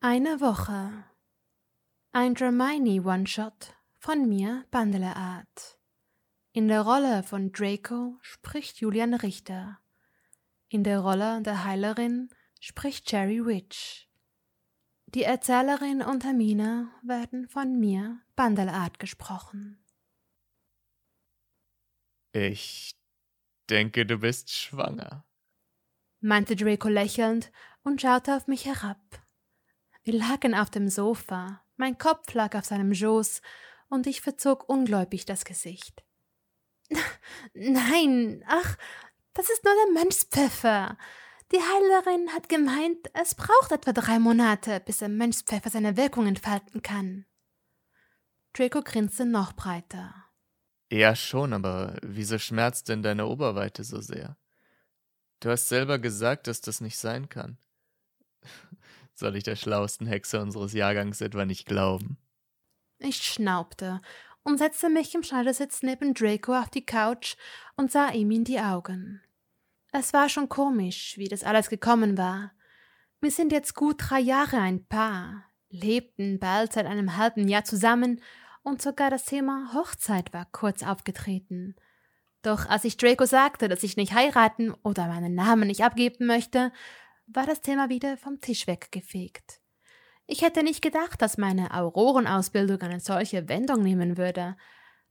Eine Woche. Ein Dramini One-Shot von mir, Bandeleart. In der Rolle von Draco spricht Julian Richter. In der Rolle der Heilerin spricht Jerry Witch. Die Erzählerin und Hermine werden von mir, Bandeleart, gesprochen. Ich denke, du bist schwanger, meinte Draco lächelnd und schaute auf mich herab. Wir lagen auf dem Sofa, mein Kopf lag auf seinem Schoß, und ich verzog ungläubig das Gesicht. Nein, ach, das ist nur der Mönchspfeffer. Die Heilerin hat gemeint, es braucht etwa drei Monate, bis der Mönchspfeffer seine Wirkung entfalten kann. Draco grinste noch breiter. Ja, schon, aber wieso schmerzt denn deine Oberweite so sehr? Du hast selber gesagt, dass das nicht sein kann. Soll ich der schlauesten Hexe unseres Jahrgangs etwa nicht glauben? Ich schnaubte und setzte mich im Schneidersitz neben Draco auf die Couch und sah ihm in die Augen. Es war schon komisch, wie das alles gekommen war. Wir sind jetzt gut drei Jahre ein Paar, lebten bald seit einem halben Jahr zusammen und sogar das Thema Hochzeit war kurz aufgetreten. Doch als ich Draco sagte, dass ich nicht heiraten oder meinen Namen nicht abgeben möchte, war das Thema wieder vom Tisch weggefegt. Ich hätte nicht gedacht, dass meine Aurorenausbildung eine solche Wendung nehmen würde,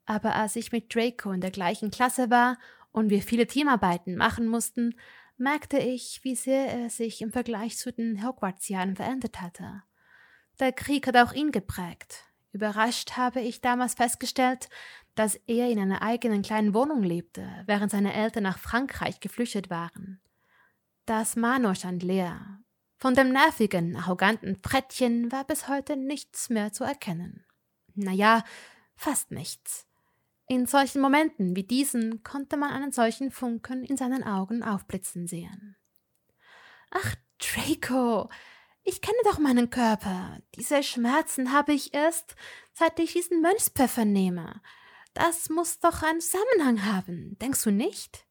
aber als ich mit Draco in der gleichen Klasse war und wir viele Teamarbeiten machen mussten, merkte ich, wie sehr er sich im Vergleich zu den Hogwarts-Jahren verändert hatte. Der Krieg hat auch ihn geprägt, Überrascht habe ich damals festgestellt, dass er in einer eigenen kleinen Wohnung lebte, während seine Eltern nach Frankreich geflüchtet waren. Das Manor stand leer. Von dem nervigen, arroganten Frettchen war bis heute nichts mehr zu erkennen. Naja, fast nichts. In solchen Momenten wie diesen konnte man einen solchen Funken in seinen Augen aufblitzen sehen. Ach, Draco, ich kenne doch meinen Körper. Diese Schmerzen habe ich erst, seit ich diesen Mönchspfeffer nehme. Das muss doch einen Zusammenhang haben, denkst du nicht?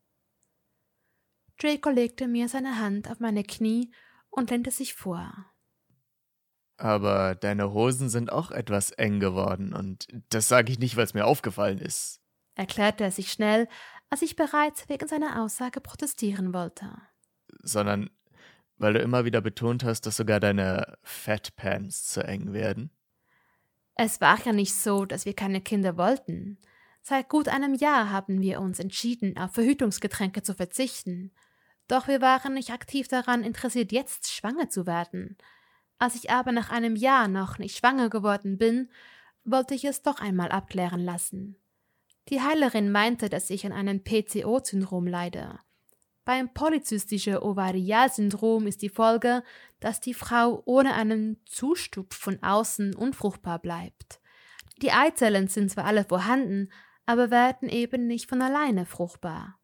Draco legte mir seine Hand auf meine Knie und lehnte sich vor. Aber deine Hosen sind auch etwas eng geworden, und das sage ich nicht, weil es mir aufgefallen ist, erklärte er sich schnell, als ich bereits wegen seiner Aussage protestieren wollte. Sondern weil du immer wieder betont hast, dass sogar deine Fat Pants zu eng werden? Es war ja nicht so, dass wir keine Kinder wollten. Seit gut einem Jahr haben wir uns entschieden, auf Verhütungsgetränke zu verzichten. Doch wir waren nicht aktiv daran interessiert, jetzt schwanger zu werden. Als ich aber nach einem Jahr noch nicht schwanger geworden bin, wollte ich es doch einmal abklären lassen. Die Heilerin meinte, dass ich an einem PCO-Syndrom leide. Beim polyzystischen Ovarialsyndrom ist die Folge, dass die Frau ohne einen Zustupf von außen unfruchtbar bleibt. Die Eizellen sind zwar alle vorhanden, aber werden eben nicht von alleine fruchtbar.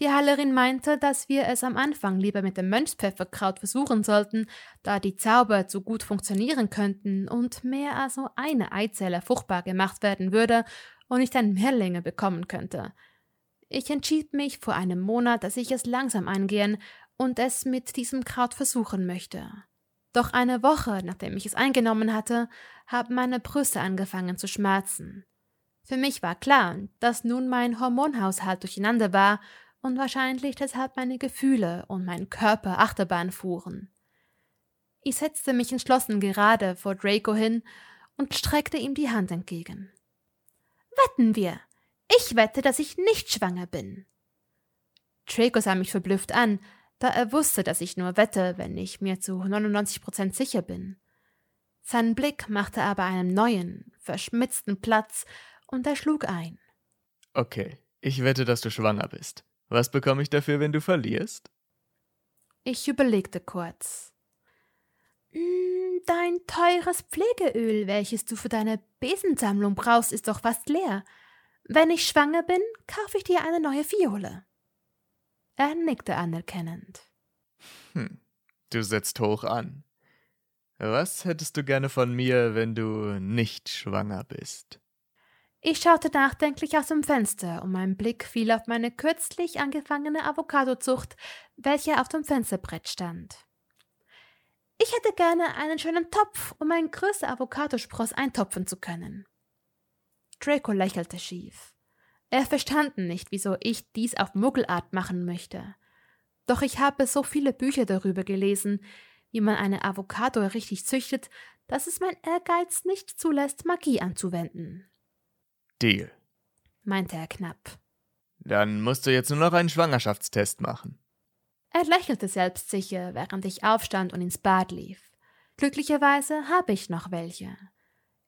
Die Heilerin meinte, dass wir es am Anfang lieber mit dem Mönchspfefferkraut versuchen sollten, da die Zauber zu gut funktionieren könnten und mehr als nur eine Eizelle fruchtbar gemacht werden würde und ich dann Mehrlinge bekommen könnte. Ich entschied mich vor einem Monat, dass ich es langsam angehen und es mit diesem Kraut versuchen möchte. Doch eine Woche, nachdem ich es eingenommen hatte, haben meine Brüste angefangen zu schmerzen. Für mich war klar, dass nun mein Hormonhaushalt durcheinander war und wahrscheinlich deshalb meine Gefühle und mein Körper Achterbahn fuhren. Ich setzte mich entschlossen gerade vor Draco hin und streckte ihm die Hand entgegen. Wetten wir, ich wette, dass ich nicht schwanger bin. Draco sah mich verblüfft an, da er wusste, dass ich nur wette, wenn ich mir zu 99% sicher bin. Sein Blick machte aber einen neuen, verschmitzten Platz und er schlug ein. Okay, ich wette, dass du schwanger bist. Was bekomme ich dafür, wenn du verlierst? Ich überlegte kurz. Hm, dein teures Pflegeöl, welches du für deine Besensammlung brauchst, ist doch fast leer. Wenn ich schwanger bin, kaufe ich dir eine neue Fiole. Er nickte anerkennend. Hm, du setzt hoch an. Was hättest du gerne von mir, wenn du nicht schwanger bist? Ich schaute nachdenklich aus dem Fenster und mein Blick fiel auf meine kürzlich angefangene Avocadozucht, welche auf dem Fensterbrett stand. Ich hätte gerne einen schönen Topf, um mein größter Avocadospross eintopfen zu können. Draco lächelte schief. Er verstand nicht, wieso ich dies auf Muggelart machen möchte. Doch ich habe so viele Bücher darüber gelesen, wie man eine Avocado richtig züchtet, dass es mein Ehrgeiz nicht zulässt, Magie anzuwenden. Deal, meinte er knapp. Dann musst du jetzt nur noch einen Schwangerschaftstest machen. Er lächelte selbstsicher, während ich aufstand und ins Bad lief. Glücklicherweise habe ich noch welche.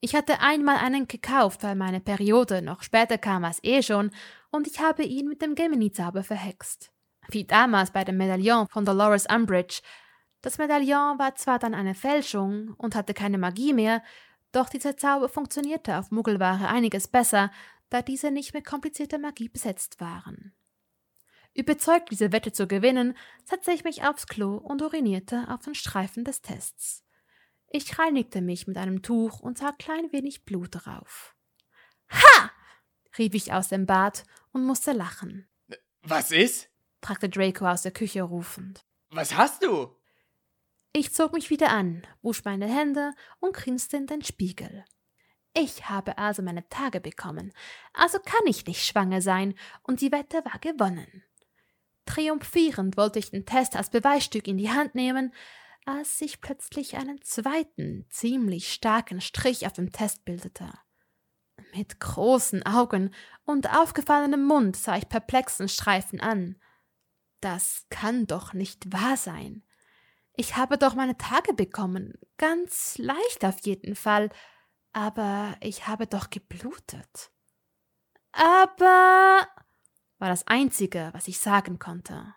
Ich hatte einmal einen gekauft, weil meine Periode noch später kam als eh schon, und ich habe ihn mit dem Gemini-Zauber verhext. Wie damals bei dem Medaillon von Dolores Umbridge. Das Medaillon war zwar dann eine Fälschung und hatte keine Magie mehr, doch dieser Zauber funktionierte auf Muggelware einiges besser, da diese nicht mit komplizierter Magie besetzt waren. Überzeugt, diese Wette zu gewinnen, setzte ich mich aufs Klo und urinierte auf den Streifen des Tests. Ich reinigte mich mit einem Tuch und sah klein wenig Blut drauf. Ha! rief ich aus dem Bad und musste lachen. Was ist? fragte Draco aus der Küche rufend. Was hast du? Ich zog mich wieder an, wusch meine Hände und grinste in den Spiegel. Ich habe also meine Tage bekommen, also kann ich nicht schwanger sein, und die Wette war gewonnen. Triumphierend wollte ich den Test als Beweisstück in die Hand nehmen, als sich plötzlich einen zweiten, ziemlich starken Strich auf dem Test bildete. Mit großen Augen und aufgefallenem Mund sah ich perplexen Streifen an. Das kann doch nicht wahr sein. Ich habe doch meine Tage bekommen, ganz leicht auf jeden Fall, aber ich habe doch geblutet. Aber war das Einzige, was ich sagen konnte.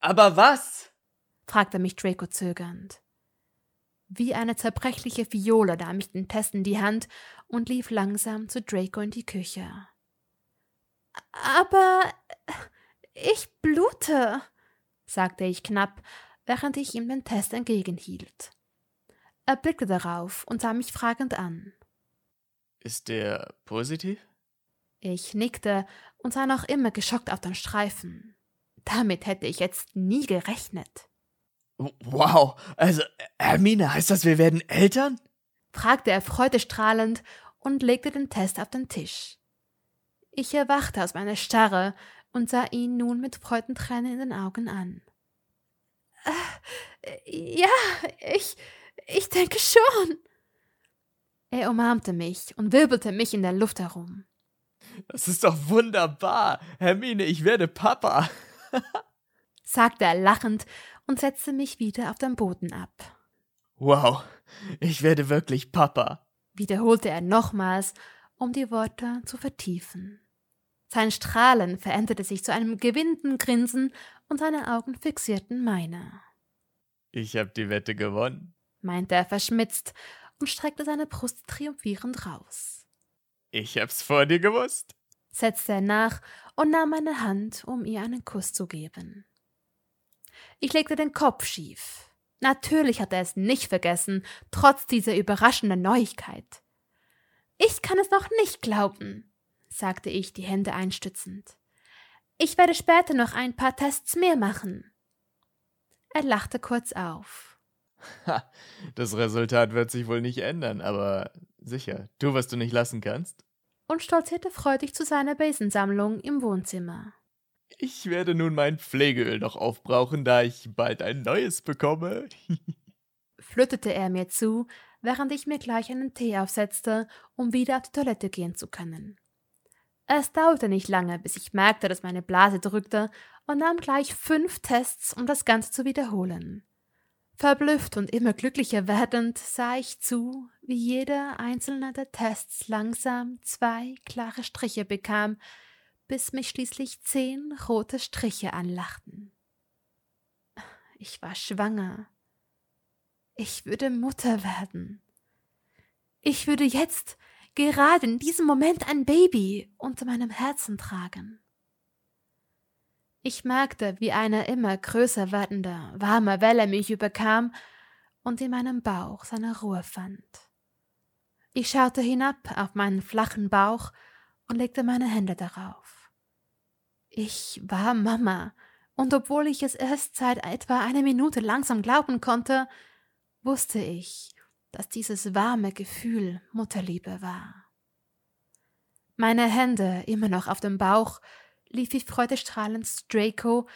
Aber was? fragte mich Draco zögernd. Wie eine zerbrechliche Fiole nahm ich den Test in die Hand und lief langsam zu Draco in die Küche. Aber ich blute, sagte ich knapp, während ich ihm den Test entgegenhielt. Er blickte darauf und sah mich fragend an. Ist der positiv? Ich nickte und sah noch immer geschockt auf den Streifen. Damit hätte ich jetzt nie gerechnet. Wow, also Hermine, heißt das, wir werden Eltern? fragte er freudestrahlend und legte den Test auf den Tisch. Ich erwachte aus meiner Starre und sah ihn nun mit Freudentränen in den Augen an. Äh, ja, ich, ich denke schon. Er umarmte mich und wirbelte mich in der Luft herum. Das ist doch wunderbar. Hermine, ich werde Papa. sagte er lachend und setzte mich wieder auf den Boden ab. Wow, ich werde wirklich Papa, wiederholte er nochmals, um die Worte zu vertiefen. Sein Strahlen veränderte sich zu einem gewinnenden Grinsen und seine Augen fixierten meine. Ich hab die Wette gewonnen, meinte er verschmitzt und streckte seine Brust triumphierend raus. Ich hab's vor dir gewusst, setzte er nach und nahm meine Hand, um ihr einen Kuss zu geben. Ich legte den Kopf schief. Natürlich hatte er es nicht vergessen, trotz dieser überraschenden Neuigkeit. Ich kann es noch nicht glauben, sagte ich, die Hände einstützend. Ich werde später noch ein paar Tests mehr machen. Er lachte kurz auf. Ha, das Resultat wird sich wohl nicht ändern, aber sicher, tu, was du nicht lassen kannst. Und stolzierte freudig zu seiner Besensammlung im Wohnzimmer. Ich werde nun mein Pflegeöl noch aufbrauchen, da ich bald ein neues bekomme. flütterte er mir zu, während ich mir gleich einen Tee aufsetzte, um wieder auf die Toilette gehen zu können. Es dauerte nicht lange, bis ich merkte, dass meine Blase drückte und nahm gleich fünf Tests, um das Ganze zu wiederholen. Verblüfft und immer glücklicher werdend sah ich zu, wie jeder einzelne der Tests langsam zwei klare Striche bekam, bis mich schließlich zehn rote Striche anlachten. Ich war schwanger. Ich würde Mutter werden. Ich würde jetzt, gerade in diesem Moment, ein Baby unter meinem Herzen tragen. Ich merkte, wie eine immer größer werdende, warme Welle mich überkam und in meinem Bauch seine Ruhe fand. Ich schaute hinab auf meinen flachen Bauch und legte meine Hände darauf. Ich war Mama, und obwohl ich es erst seit etwa einer Minute langsam glauben konnte, wusste ich, dass dieses warme Gefühl Mutterliebe war. Meine Hände immer noch auf dem Bauch, lief ich freudestrahlend zu Draco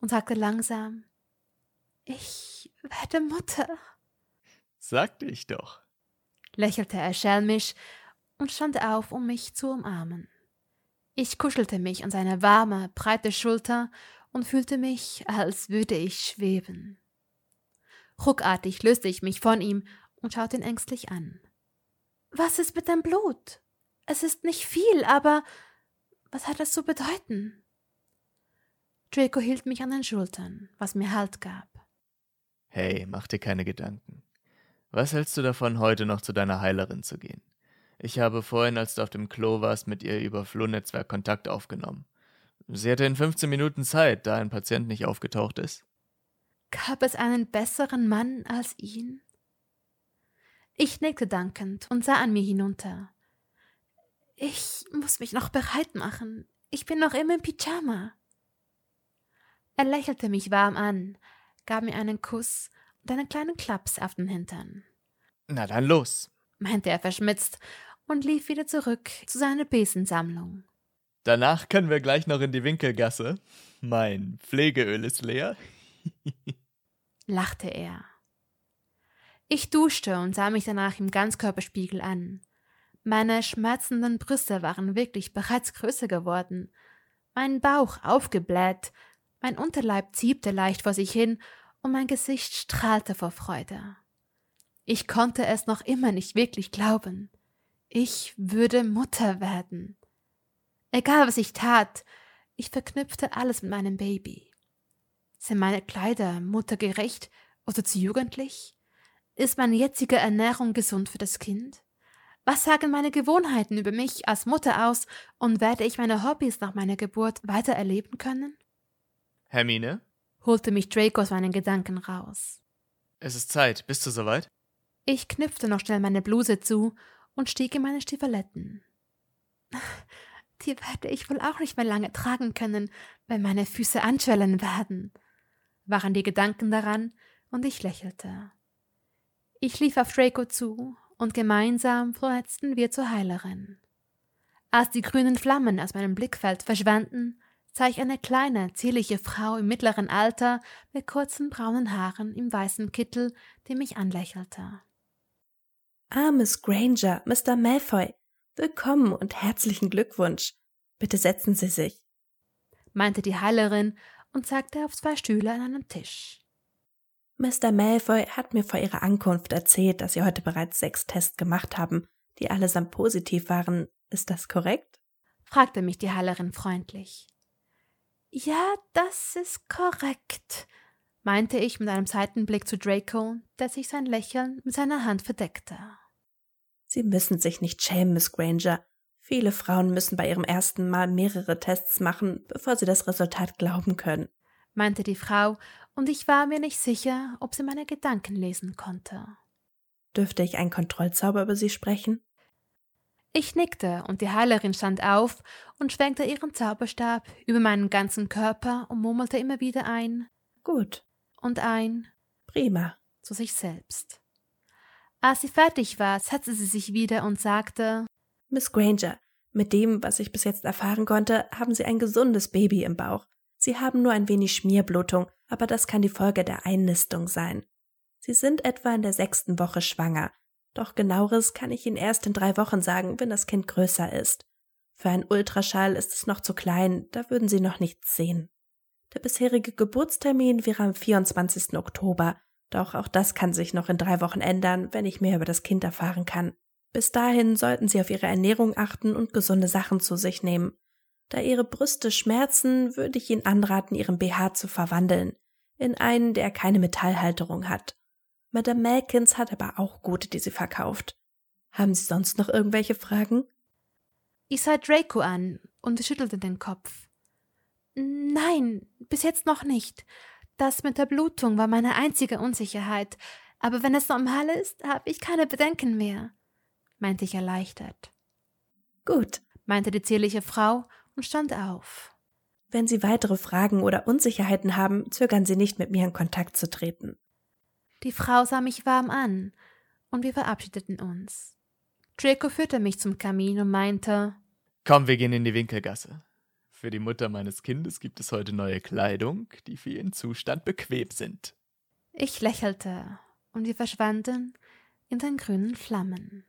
und sagte langsam Ich werde Mutter. Sagte ich doch, lächelte er schelmisch und stand auf, um mich zu umarmen. Ich kuschelte mich an seine warme, breite Schulter und fühlte mich, als würde ich schweben. Ruckartig löste ich mich von ihm und schaute ihn ängstlich an. Was ist mit dem Blut? Es ist nicht viel, aber was hat das zu bedeuten? Draco hielt mich an den Schultern, was mir Halt gab. Hey, mach dir keine Gedanken. Was hältst du davon, heute noch zu deiner Heilerin zu gehen? Ich habe vorhin, als du auf dem Klo warst, mit ihr über Flohnetzwerk Kontakt aufgenommen. Sie hatte in 15 Minuten Zeit, da ein Patient nicht aufgetaucht ist. Gab es einen besseren Mann als ihn? Ich nickte dankend und sah an mir hinunter. Ich muss mich noch bereit machen. Ich bin noch immer im Pyjama. Er lächelte mich warm an, gab mir einen Kuss und einen kleinen Klaps auf den Hintern. Na dann los, meinte er verschmitzt und lief wieder zurück zu seiner Besensammlung. Danach können wir gleich noch in die Winkelgasse. Mein Pflegeöl ist leer. lachte er. Ich duschte und sah mich danach im Ganzkörperspiegel an. Meine schmerzenden Brüste waren wirklich bereits größer geworden, mein Bauch aufgebläht, mein Unterleib ziebte leicht vor sich hin und mein Gesicht strahlte vor Freude. Ich konnte es noch immer nicht wirklich glauben. Ich würde Mutter werden. Egal was ich tat, ich verknüpfte alles mit meinem Baby. Sind meine Kleider muttergerecht oder zu jugendlich? Ist meine jetzige Ernährung gesund für das Kind? Was sagen meine Gewohnheiten über mich als Mutter aus und werde ich meine Hobbys nach meiner Geburt weiter erleben können? Hermine? holte mich Draco aus meinen Gedanken raus. Es ist Zeit. Bist du soweit? Ich knüpfte noch schnell meine Bluse zu und stieg in meine Stiefeletten. Die werde ich wohl auch nicht mehr lange tragen können, wenn meine Füße anschwellen werden, waren die Gedanken daran, und ich lächelte. Ich lief auf Draco zu, und gemeinsam flotzten wir zur Heilerin. Als die grünen Flammen aus meinem Blickfeld verschwanden, sah ich eine kleine, zierliche Frau im mittleren Alter mit kurzen braunen Haaren im weißen Kittel, die mich anlächelte. Miss Granger, Mr. Malfoy, willkommen und herzlichen Glückwunsch. Bitte setzen Sie sich, meinte die Heilerin und zeigte auf zwei Stühle an einem Tisch. Mr. Malfoy hat mir vor Ihrer Ankunft erzählt, dass Sie heute bereits sechs Tests gemacht haben, die allesamt positiv waren. Ist das korrekt? fragte mich die Heilerin freundlich. Ja, das ist korrekt, meinte ich mit einem Seitenblick zu Draco, der sich sein Lächeln mit seiner Hand verdeckte. Sie müssen sich nicht schämen, Miss Granger. Viele Frauen müssen bei ihrem ersten Mal mehrere Tests machen, bevor sie das Resultat glauben können, meinte die Frau, und ich war mir nicht sicher, ob sie meine Gedanken lesen konnte. Dürfte ich einen Kontrollzauber über sie sprechen? Ich nickte, und die Heilerin stand auf und schwenkte ihren Zauberstab über meinen ganzen Körper und murmelte immer wieder ein Gut und ein Prima zu sich selbst. Als sie fertig war, setzte sie sich wieder und sagte Miss Granger, mit dem, was ich bis jetzt erfahren konnte, haben Sie ein gesundes Baby im Bauch. Sie haben nur ein wenig Schmierblutung, aber das kann die Folge der Einnistung sein. Sie sind etwa in der sechsten Woche schwanger, doch genaueres kann ich Ihnen erst in drei Wochen sagen, wenn das Kind größer ist. Für einen Ultraschall ist es noch zu klein, da würden Sie noch nichts sehen. Der bisherige Geburtstermin wäre am 24. Oktober, doch auch das kann sich noch in drei Wochen ändern, wenn ich mehr über das Kind erfahren kann. Bis dahin sollten Sie auf Ihre Ernährung achten und gesunde Sachen zu sich nehmen. Da Ihre Brüste schmerzen, würde ich Ihnen anraten, Ihren BH zu verwandeln. In einen, der keine Metallhalterung hat. Madame Malkins hat aber auch gute, die sie verkauft. Haben Sie sonst noch irgendwelche Fragen? Ich sah Draco an und schüttelte den Kopf. Nein, bis jetzt noch nicht. Das mit der Blutung war meine einzige Unsicherheit, aber wenn es normal ist, habe ich keine Bedenken mehr, meinte ich erleichtert. Gut, meinte die zierliche Frau und stand auf. Wenn Sie weitere Fragen oder Unsicherheiten haben, zögern Sie nicht, mit mir in Kontakt zu treten. Die Frau sah mich warm an, und wir verabschiedeten uns. Draco führte mich zum Kamin und meinte Komm, wir gehen in die Winkelgasse. Für die Mutter meines Kindes gibt es heute neue Kleidung, die für ihren Zustand bequem sind. Ich lächelte, und wir verschwanden in den grünen Flammen.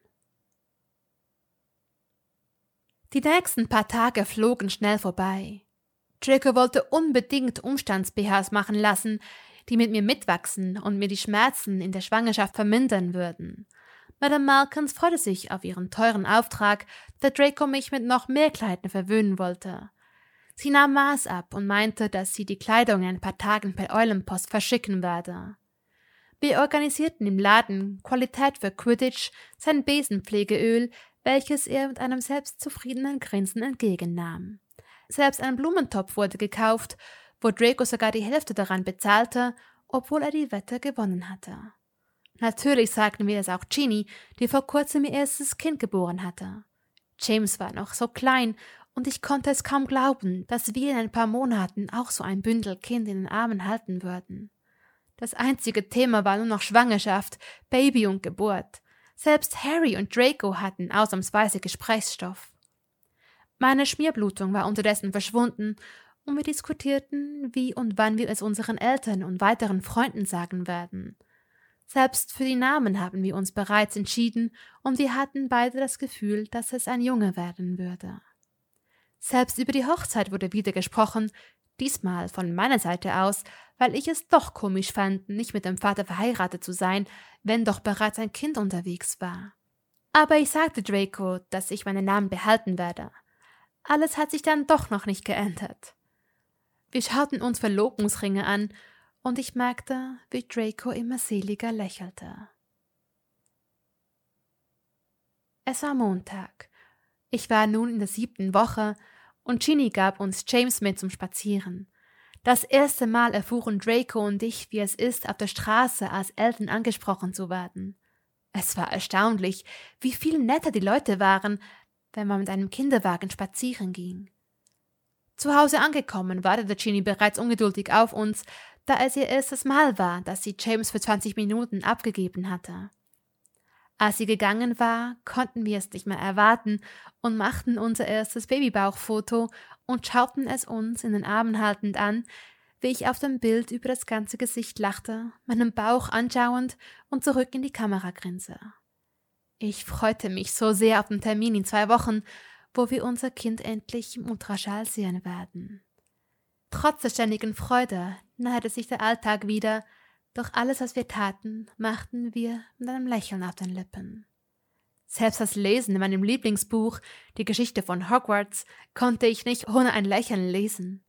Die nächsten paar Tage flogen schnell vorbei. Draco wollte unbedingt Umstands-BHs machen lassen, die mit mir mitwachsen und mir die Schmerzen in der Schwangerschaft vermindern würden. Madame Malkins freute sich auf ihren teuren Auftrag, da Draco mich mit noch mehr Kleidern verwöhnen wollte. Sie nahm Maß ab und meinte, dass sie die Kleidung in ein paar Tagen per Eulenpost verschicken werde. Wir organisierten im Laden Qualität für Quidditch sein Besenpflegeöl, welches er mit einem selbstzufriedenen Grinsen entgegennahm. Selbst ein Blumentopf wurde gekauft, wo Draco sogar die Hälfte daran bezahlte, obwohl er die Wette gewonnen hatte. Natürlich sagten wir es auch Ginny, die vor kurzem ihr erstes Kind geboren hatte. James war noch so klein, und ich konnte es kaum glauben, dass wir in ein paar Monaten auch so ein Bündel Kind in den Armen halten würden. Das einzige Thema war nur noch Schwangerschaft, Baby und Geburt. Selbst Harry und Draco hatten ausnahmsweise Gesprächsstoff. Meine Schmierblutung war unterdessen verschwunden, und wir diskutierten, wie und wann wir es unseren Eltern und weiteren Freunden sagen werden. Selbst für die Namen haben wir uns bereits entschieden, und wir hatten beide das Gefühl, dass es ein Junge werden würde. Selbst über die Hochzeit wurde wieder gesprochen, diesmal von meiner Seite aus, weil ich es doch komisch fand, nicht mit dem Vater verheiratet zu sein, wenn doch bereits ein Kind unterwegs war. Aber ich sagte Draco, dass ich meinen Namen behalten werde. Alles hat sich dann doch noch nicht geändert. Wir schauten uns Verlobungsringe an, und ich merkte, wie Draco immer seliger lächelte. Es war Montag. Ich war nun in der siebten Woche, und Ginny gab uns James mit zum Spazieren. Das erste Mal erfuhren Draco und ich, wie es ist, auf der Straße als Eltern angesprochen zu werden. Es war erstaunlich, wie viel netter die Leute waren, wenn man mit einem Kinderwagen spazieren ging. Zu Hause angekommen, wartete Ginny bereits ungeduldig auf uns, da es ihr erstes Mal war, dass sie James für 20 Minuten abgegeben hatte. Als sie gegangen war, konnten wir es nicht mehr erwarten und machten unser erstes Babybauchfoto und schauten es uns in den Armen haltend an, wie ich auf dem Bild über das ganze Gesicht lachte, meinen Bauch anschauend und zurück in die Kamera grinse. Ich freute mich so sehr auf den Termin in zwei Wochen, wo wir unser Kind endlich im Ultraschall sehen werden. Trotz der ständigen Freude nahte sich der Alltag wieder, doch alles, was wir taten, machten wir mit einem Lächeln auf den Lippen. Selbst das Lesen in meinem Lieblingsbuch, die Geschichte von Hogwarts, konnte ich nicht ohne ein Lächeln lesen.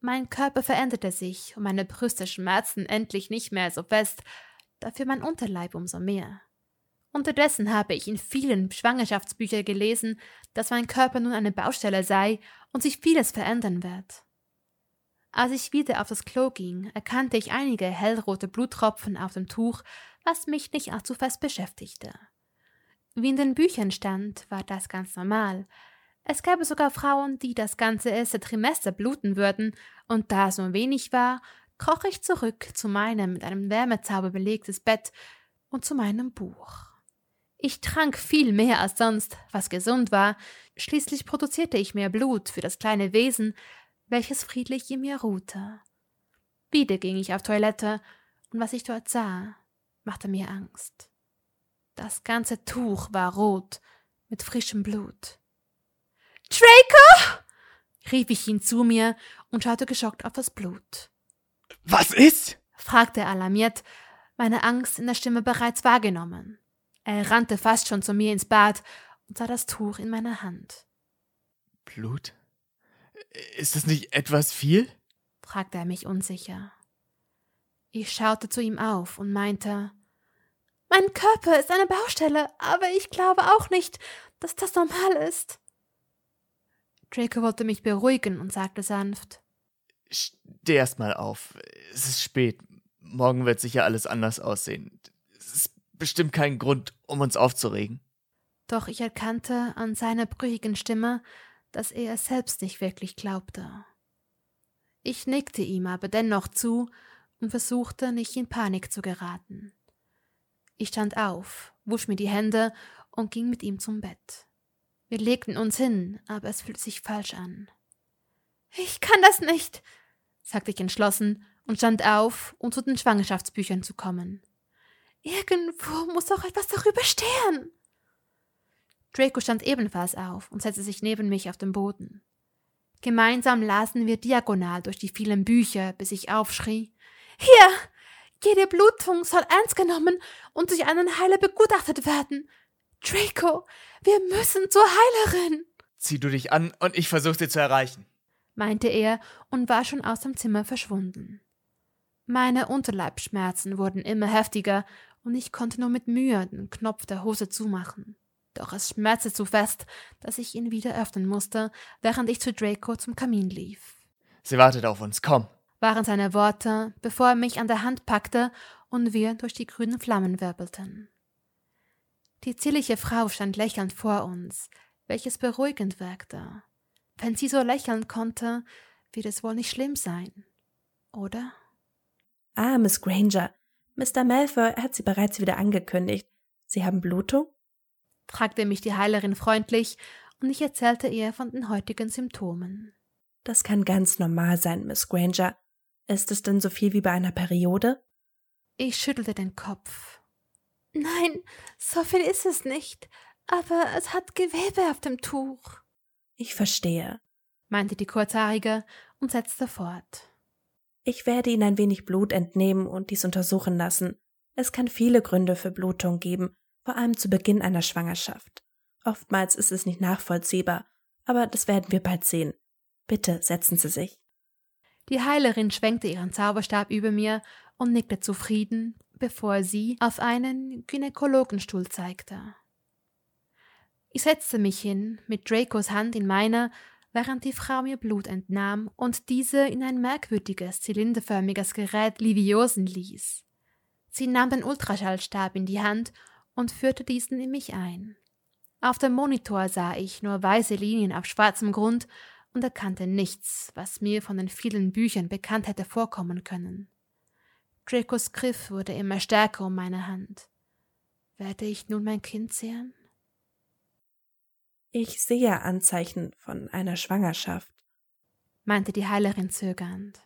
Mein Körper veränderte sich und meine Brüste schmerzten endlich nicht mehr so fest, dafür mein Unterleib umso mehr. Unterdessen habe ich in vielen Schwangerschaftsbüchern gelesen, dass mein Körper nun eine Baustelle sei und sich vieles verändern wird. Als ich wieder auf das Klo ging, erkannte ich einige hellrote Bluttropfen auf dem Tuch, was mich nicht allzu fest beschäftigte. Wie in den Büchern stand, war das ganz normal. Es gäbe sogar Frauen, die das ganze erste Trimester bluten würden, und da es so wenig war, kroch ich zurück zu meinem mit einem Wärmezauber belegtes Bett und zu meinem Buch. Ich trank viel mehr als sonst, was gesund war, schließlich produzierte ich mehr Blut für das kleine Wesen, welches friedlich in mir ruhte. Wieder ging ich auf Toilette, und was ich dort sah, machte mir Angst. Das ganze Tuch war rot, mit frischem Blut. Draco! rief ich ihn zu mir und schaute geschockt auf das Blut. Was ist? fragte er alarmiert, meine Angst in der Stimme bereits wahrgenommen. Er rannte fast schon zu mir ins Bad und sah das Tuch in meiner Hand. Blut? Ist das nicht etwas viel? fragte er mich unsicher. Ich schaute zu ihm auf und meinte Mein Körper ist eine Baustelle, aber ich glaube auch nicht, dass das normal ist. Draco wollte mich beruhigen und sagte sanft Steh erst mal auf. Es ist spät. Morgen wird sicher alles anders aussehen. Es ist bestimmt kein Grund, um uns aufzuregen. Doch ich erkannte an seiner brüchigen Stimme, dass er es selbst nicht wirklich glaubte. Ich nickte ihm aber dennoch zu und versuchte, nicht in Panik zu geraten. Ich stand auf, wusch mir die Hände und ging mit ihm zum Bett. Wir legten uns hin, aber es fühlte sich falsch an. Ich kann das nicht, sagte ich entschlossen und stand auf, um zu den Schwangerschaftsbüchern zu kommen. Irgendwo muss auch etwas darüber stehen. Draco stand ebenfalls auf und setzte sich neben mich auf den Boden. Gemeinsam lasen wir diagonal durch die vielen Bücher, bis ich aufschrie. Hier! Jede Blutung soll ernst genommen und durch einen Heiler begutachtet werden. Draco, wir müssen zur Heilerin. Zieh du dich an und ich versuche sie zu erreichen, meinte er und war schon aus dem Zimmer verschwunden. Meine Unterleibschmerzen wurden immer heftiger und ich konnte nur mit Mühe den Knopf der Hose zumachen. Doch es schmerzte zu fest, dass ich ihn wieder öffnen musste, während ich zu Draco zum Kamin lief. Sie wartet auf uns, komm waren seine Worte, bevor er mich an der Hand packte und wir durch die grünen Flammen wirbelten. Die zierliche Frau stand lächelnd vor uns, welches beruhigend wirkte. Wenn sie so lächeln konnte, wird es wohl nicht schlimm sein, oder? Ah, Miss Granger, Mr. Malfoy hat Sie bereits wieder angekündigt. Sie haben Blutung? Fragte mich die Heilerin freundlich, und ich erzählte ihr von den heutigen Symptomen. Das kann ganz normal sein, Miss Granger. Ist es denn so viel wie bei einer Periode? Ich schüttelte den Kopf. Nein, so viel ist es nicht, aber es hat Gewebe auf dem Tuch. Ich verstehe, meinte die Kurzhaarige und setzte fort. Ich werde Ihnen ein wenig Blut entnehmen und dies untersuchen lassen. Es kann viele Gründe für Blutung geben, vor allem zu Beginn einer Schwangerschaft. Oftmals ist es nicht nachvollziehbar, aber das werden wir bald sehen. Bitte setzen Sie sich. Die Heilerin schwenkte ihren Zauberstab über mir und nickte zufrieden, bevor sie auf einen Gynäkologenstuhl zeigte. Ich setzte mich hin, mit Dracos Hand in meiner, während die Frau mir Blut entnahm und diese in ein merkwürdiges, zylinderförmiges Gerät liviosen ließ. Sie nahm den Ultraschallstab in die Hand und führte diesen in mich ein. Auf dem Monitor sah ich nur weiße Linien auf schwarzem Grund und erkannte nichts, was mir von den vielen Büchern bekannt hätte vorkommen können. Dracos Griff wurde immer stärker um meine Hand. Werde ich nun mein Kind sehen? Ich sehe Anzeichen von einer Schwangerschaft, meinte die Heilerin zögernd.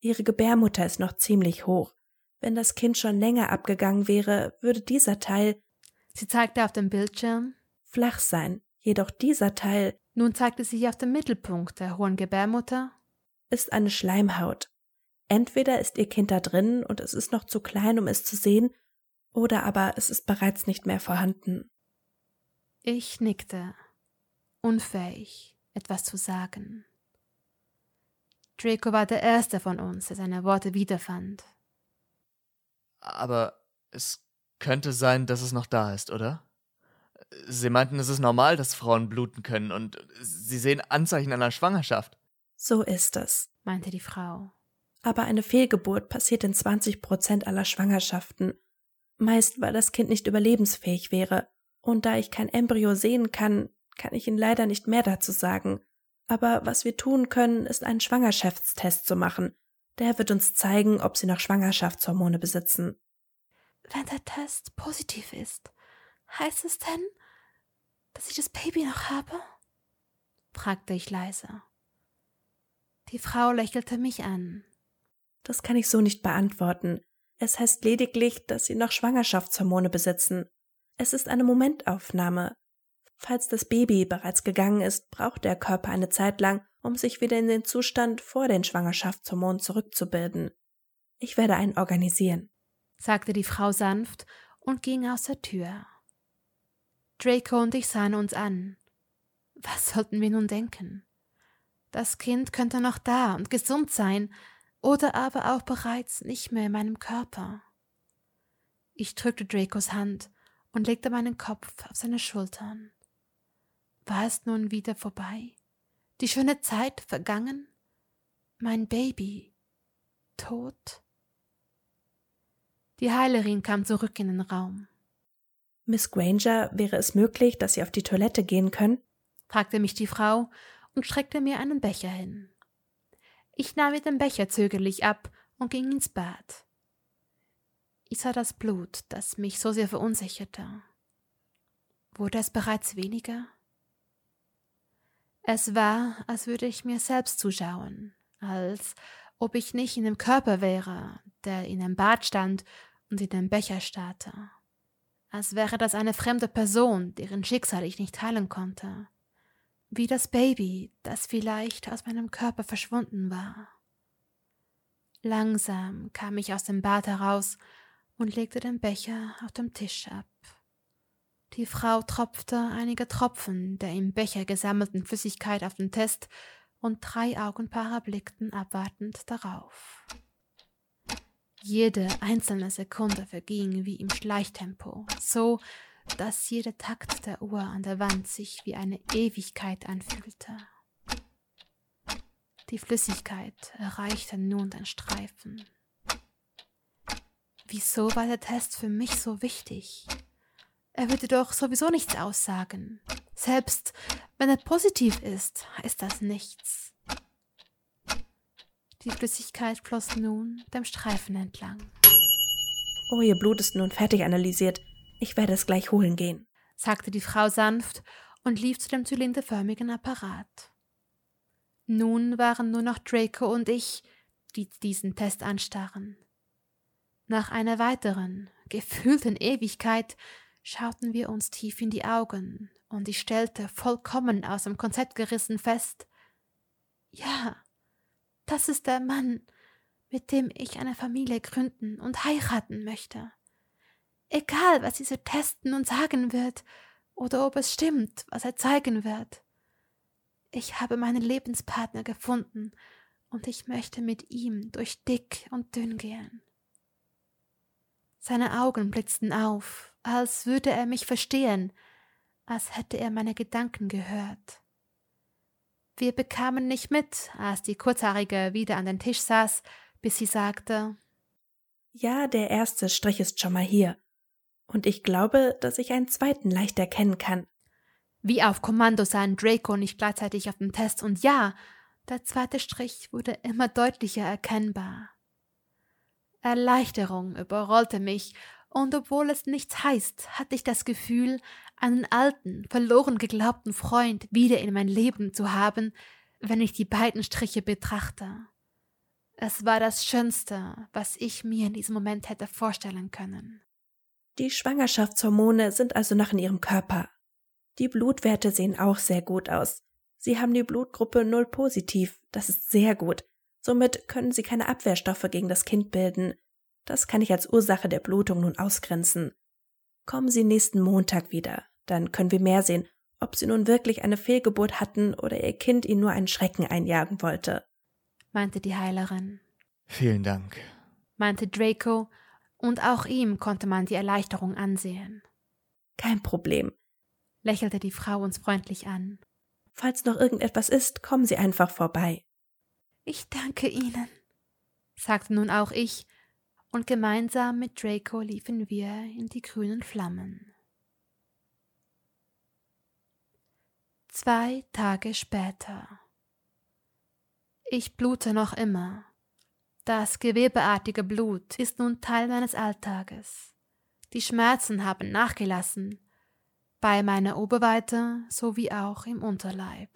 Ihre Gebärmutter ist noch ziemlich hoch. Wenn das Kind schon länger abgegangen wäre, würde dieser Teil Sie zeigte auf dem Bildschirm flach sein, jedoch dieser Teil nun zeigte sich auf dem Mittelpunkt der hohen Gebärmutter ist eine Schleimhaut. Entweder ist ihr Kind da drin und es ist noch zu klein, um es zu sehen, oder aber es ist bereits nicht mehr vorhanden. Ich nickte, unfähig, etwas zu sagen. Draco war der erste von uns, der seine Worte wiederfand. Aber es könnte sein, dass es noch da ist, oder? Sie meinten, es ist normal, dass Frauen bluten können und Sie sehen Anzeichen einer Schwangerschaft. So ist es, meinte die Frau. Aber eine Fehlgeburt passiert in 20 Prozent aller Schwangerschaften. Meist, weil das Kind nicht überlebensfähig wäre. Und da ich kein Embryo sehen kann, kann ich Ihnen leider nicht mehr dazu sagen. Aber was wir tun können, ist einen Schwangerschaftstest zu machen. Der wird uns zeigen, ob Sie noch Schwangerschaftshormone besitzen. Wenn der Test positiv ist, heißt es denn, dass ich das Baby noch habe? fragte ich leise. Die Frau lächelte mich an. Das kann ich so nicht beantworten. Es heißt lediglich, dass Sie noch Schwangerschaftshormone besitzen. Es ist eine Momentaufnahme. Falls das Baby bereits gegangen ist, braucht der Körper eine Zeit lang, um sich wieder in den Zustand vor den Schwangerschaftshormonen zurückzubilden. Ich werde einen organisieren, sagte die Frau sanft und ging aus der Tür. Draco und ich sahen uns an. Was sollten wir nun denken? Das Kind könnte noch da und gesund sein, oder aber auch bereits nicht mehr in meinem Körper. Ich drückte Dracos Hand und legte meinen Kopf auf seine Schultern. War es nun wieder vorbei? Die schöne Zeit vergangen? Mein Baby tot? Die Heilerin kam zurück in den Raum. Miss Granger, wäre es möglich, dass Sie auf die Toilette gehen können? fragte mich die Frau und streckte mir einen Becher hin. Ich nahm mir den Becher zögerlich ab und ging ins Bad. Ich sah das Blut, das mich so sehr verunsicherte. Wurde es bereits weniger? Es war, als würde ich mir selbst zuschauen, als ob ich nicht in dem Körper wäre, der in dem Bad stand und in den Becher starrte. Als wäre das eine fremde Person, deren Schicksal ich nicht teilen konnte. Wie das Baby, das vielleicht aus meinem Körper verschwunden war. Langsam kam ich aus dem Bad heraus und legte den Becher auf dem Tisch ab. Die Frau tropfte einige Tropfen der im Becher gesammelten Flüssigkeit auf den Test, und drei Augenpaare blickten abwartend darauf. Jede einzelne Sekunde verging wie im Schleichtempo, so dass jeder Takt der Uhr an der Wand sich wie eine Ewigkeit anfühlte. Die Flüssigkeit erreichte nun den Streifen. Wieso war der Test für mich so wichtig? Er würde doch sowieso nichts aussagen. Selbst wenn er positiv ist, ist das nichts. Die Flüssigkeit floss nun dem Streifen entlang. Oh, Ihr Blut ist nun fertig analysiert. Ich werde es gleich holen gehen, sagte die Frau sanft und lief zu dem zylinderförmigen Apparat. Nun waren nur noch Draco und ich, die diesen Test anstarren. Nach einer weiteren, gefühlten Ewigkeit schauten wir uns tief in die Augen, und ich stellte, vollkommen aus dem Konzept gerissen, fest Ja, das ist der Mann, mit dem ich eine Familie gründen und heiraten möchte. Egal, was dieser testen und sagen wird, oder ob es stimmt, was er zeigen wird. Ich habe meinen Lebenspartner gefunden, und ich möchte mit ihm durch dick und dünn gehen. Seine Augen blitzten auf, als würde er mich verstehen, als hätte er meine Gedanken gehört. Wir bekamen nicht mit, als die Kurzhaarige wieder an den Tisch saß, bis sie sagte Ja, der erste Strich ist schon mal hier. Und ich glaube, dass ich einen zweiten leicht erkennen kann. Wie auf Kommando sahen Draco nicht gleichzeitig auf dem Test und ja, der zweite Strich wurde immer deutlicher erkennbar. Erleichterung überrollte mich, und obwohl es nichts heißt, hatte ich das Gefühl, einen alten, verloren geglaubten Freund wieder in mein Leben zu haben, wenn ich die beiden Striche betrachte. Es war das Schönste, was ich mir in diesem Moment hätte vorstellen können. Die Schwangerschaftshormone sind also noch in ihrem Körper. Die Blutwerte sehen auch sehr gut aus. Sie haben die Blutgruppe null positiv, das ist sehr gut. Somit können sie keine Abwehrstoffe gegen das Kind bilden. Das kann ich als Ursache der Blutung nun ausgrenzen. Kommen Sie nächsten Montag wieder, dann können wir mehr sehen, ob Sie nun wirklich eine Fehlgeburt hatten oder Ihr Kind Ihnen nur einen Schrecken einjagen wollte, meinte die Heilerin. Vielen Dank, meinte Draco, und auch ihm konnte man die Erleichterung ansehen. Kein Problem, lächelte die Frau uns freundlich an. Falls noch irgendetwas ist, kommen Sie einfach vorbei. Ich danke Ihnen, sagte nun auch ich, und gemeinsam mit Draco liefen wir in die grünen Flammen. Zwei Tage später. Ich blute noch immer. Das gewebeartige Blut ist nun Teil meines Alltages. Die Schmerzen haben nachgelassen, bei meiner Oberweite sowie auch im Unterleib.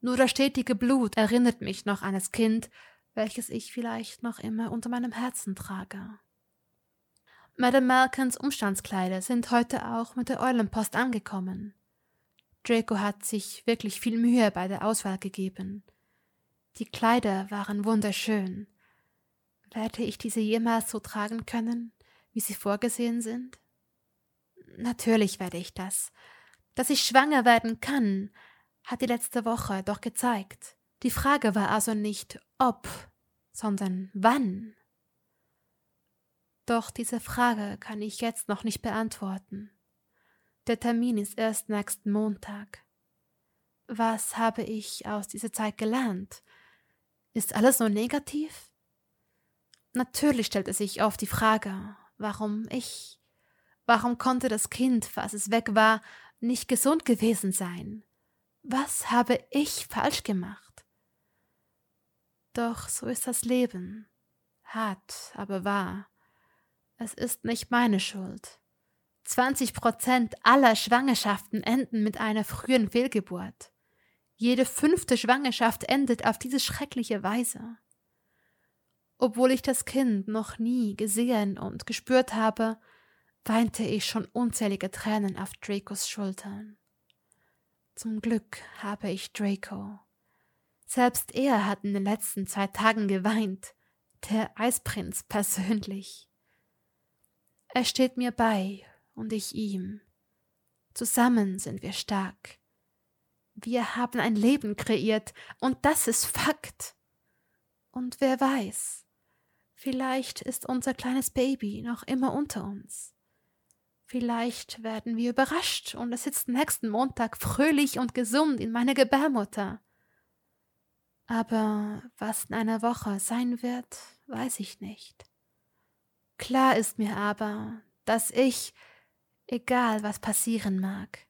Nur das stetige Blut erinnert mich noch an das Kind, welches ich vielleicht noch immer unter meinem Herzen trage. Madame Malkins Umstandskleider sind heute auch mit der Eulenpost angekommen. Draco hat sich wirklich viel Mühe bei der Auswahl gegeben. Die Kleider waren wunderschön. Werde ich diese jemals so tragen können, wie sie vorgesehen sind? Natürlich werde ich das. Dass ich schwanger werden kann, hat die letzte Woche doch gezeigt. Die Frage war also nicht ob, sondern wann. Doch diese Frage kann ich jetzt noch nicht beantworten. Der Termin ist erst nächsten Montag. Was habe ich aus dieser Zeit gelernt? Ist alles nur negativ? Natürlich stellte sich oft die Frage, warum ich? Warum konnte das Kind, falls es weg war, nicht gesund gewesen sein? Was habe ich falsch gemacht? Doch so ist das Leben. Hart, aber wahr. Es ist nicht meine Schuld. 20 Prozent aller Schwangerschaften enden mit einer frühen Fehlgeburt. Jede fünfte Schwangerschaft endet auf diese schreckliche Weise. Obwohl ich das Kind noch nie gesehen und gespürt habe, weinte ich schon unzählige Tränen auf Dracos Schultern. Zum Glück habe ich Draco. Selbst er hat in den letzten zwei Tagen geweint, der Eisprinz persönlich. Er steht mir bei und ich ihm. Zusammen sind wir stark. Wir haben ein Leben kreiert und das ist Fakt. Und wer weiß, vielleicht ist unser kleines Baby noch immer unter uns. Vielleicht werden wir überrascht und es sitzt nächsten Montag fröhlich und gesund in meiner Gebärmutter. Aber was in einer Woche sein wird, weiß ich nicht. Klar ist mir aber, dass ich, egal was passieren mag,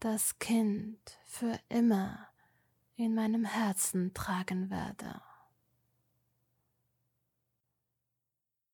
das Kind für immer in meinem Herzen tragen werde.